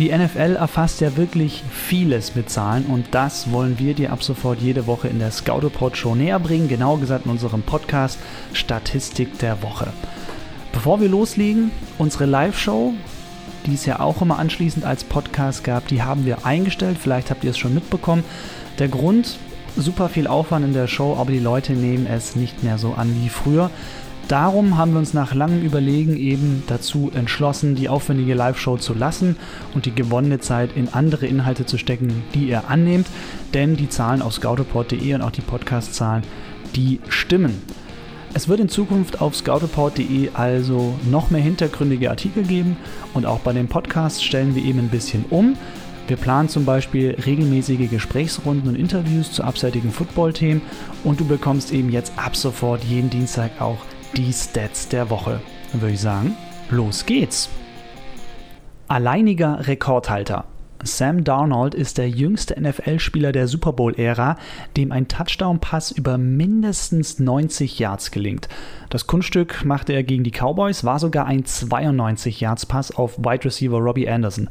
Die NFL erfasst ja wirklich vieles mit Zahlen und das wollen wir dir ab sofort jede Woche in der Scoutopod Show näher bringen, genauer gesagt in unserem Podcast Statistik der Woche. Bevor wir loslegen, unsere Live-Show, die es ja auch immer anschließend als Podcast gab, die haben wir eingestellt. Vielleicht habt ihr es schon mitbekommen. Der Grund, super viel Aufwand in der Show, aber die Leute nehmen es nicht mehr so an wie früher. Darum haben wir uns nach langem Überlegen eben dazu entschlossen, die aufwendige Live-Show zu lassen und die gewonnene Zeit in andere Inhalte zu stecken, die ihr annehmt, denn die Zahlen auf scoutoport.de und auch die Podcast-Zahlen, die stimmen. Es wird in Zukunft auf scoutoport.de also noch mehr hintergründige Artikel geben und auch bei den Podcasts stellen wir eben ein bisschen um. Wir planen zum Beispiel regelmäßige Gesprächsrunden und Interviews zu abseitigen Football-Themen und du bekommst eben jetzt ab sofort jeden Dienstag auch die Stats der Woche. Dann würde ich sagen, los geht's. Alleiniger Rekordhalter. Sam Darnold ist der jüngste NFL-Spieler der Super Bowl-Ära, dem ein Touchdown-Pass über mindestens 90 Yards gelingt. Das Kunststück machte er gegen die Cowboys, war sogar ein 92-Yards-Pass auf Wide Receiver Robbie Anderson.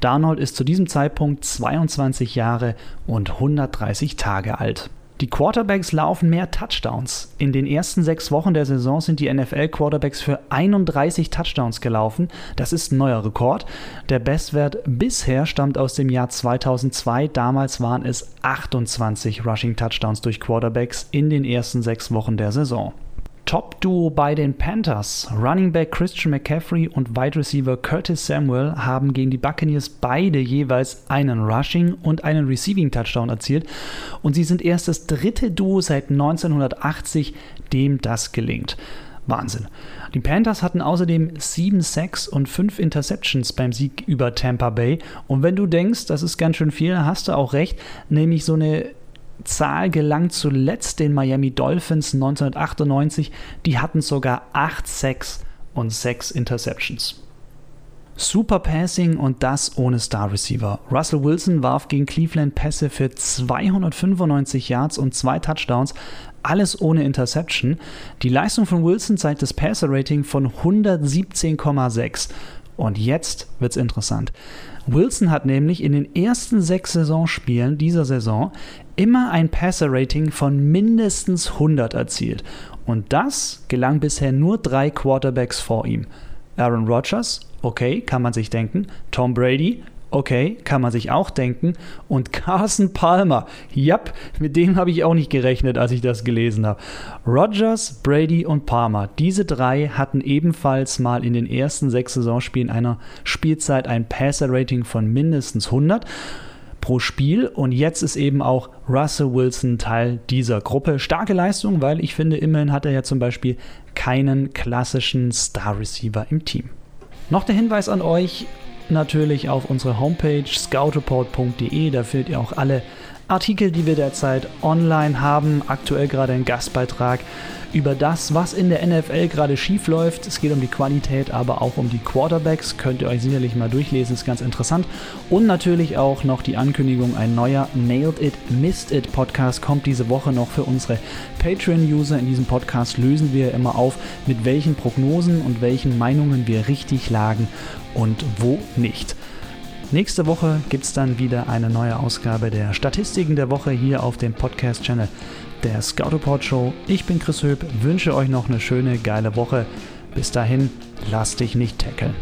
Darnold ist zu diesem Zeitpunkt 22 Jahre und 130 Tage alt. Die Quarterbacks laufen mehr Touchdowns. In den ersten sechs Wochen der Saison sind die NFL-Quarterbacks für 31 Touchdowns gelaufen. Das ist ein neuer Rekord. Der Bestwert bisher stammt aus dem Jahr 2002. Damals waren es 28 Rushing Touchdowns durch Quarterbacks in den ersten sechs Wochen der Saison. Top-Duo bei den Panthers. Running Back Christian McCaffrey und Wide Receiver Curtis Samuel haben gegen die Buccaneers beide jeweils einen Rushing und einen Receiving Touchdown erzielt und sie sind erst das dritte Duo seit 1980, dem das gelingt. Wahnsinn. Die Panthers hatten außerdem 7 Sacks und 5 Interceptions beim Sieg über Tampa Bay. Und wenn du denkst, das ist ganz schön viel, hast du auch recht, nämlich so eine Zahl gelang zuletzt den Miami Dolphins 1998. Die hatten sogar 8 Sacks und 6 Interceptions. Super Passing und das ohne Star Receiver. Russell Wilson warf gegen Cleveland Pässe für 295 Yards und zwei Touchdowns, alles ohne Interception. Die Leistung von Wilson zeigt das Passer-Rating von 117,6. Und jetzt wird's interessant. Wilson hat nämlich in den ersten sechs Saisonspielen dieser Saison immer ein Passer-Rating von mindestens 100 erzielt. Und das gelang bisher nur drei Quarterbacks vor ihm. Aaron Rodgers, okay, kann man sich denken. Tom Brady, Okay, kann man sich auch denken. Und Carson Palmer, japp, mit dem habe ich auch nicht gerechnet, als ich das gelesen habe. Rogers, Brady und Palmer, diese drei hatten ebenfalls mal in den ersten sechs Saisonspielen einer Spielzeit ein Passer-Rating von mindestens 100 pro Spiel. Und jetzt ist eben auch Russell Wilson Teil dieser Gruppe. Starke Leistung, weil ich finde, immerhin hat er ja zum Beispiel keinen klassischen Star Receiver im Team. Noch der Hinweis an euch, natürlich auf unsere Homepage scoutreport.de. Da findet ihr auch alle Artikel, die wir derzeit online haben. Aktuell gerade ein Gastbeitrag über das, was in der NFL gerade schief läuft. Es geht um die Qualität, aber auch um die Quarterbacks. Könnt ihr euch sicherlich mal durchlesen, ist ganz interessant. Und natürlich auch noch die Ankündigung, ein neuer Nailed It, Missed It Podcast kommt diese Woche noch für unsere Patreon-User. In diesem Podcast lösen wir immer auf, mit welchen Prognosen und welchen Meinungen wir richtig lagen und wo nicht. Nächste Woche gibt es dann wieder eine neue Ausgabe der Statistiken der Woche hier auf dem Podcast-Channel der Scoutoport Show. Ich bin Chris Höp, wünsche euch noch eine schöne, geile Woche. Bis dahin, lass dich nicht tackeln.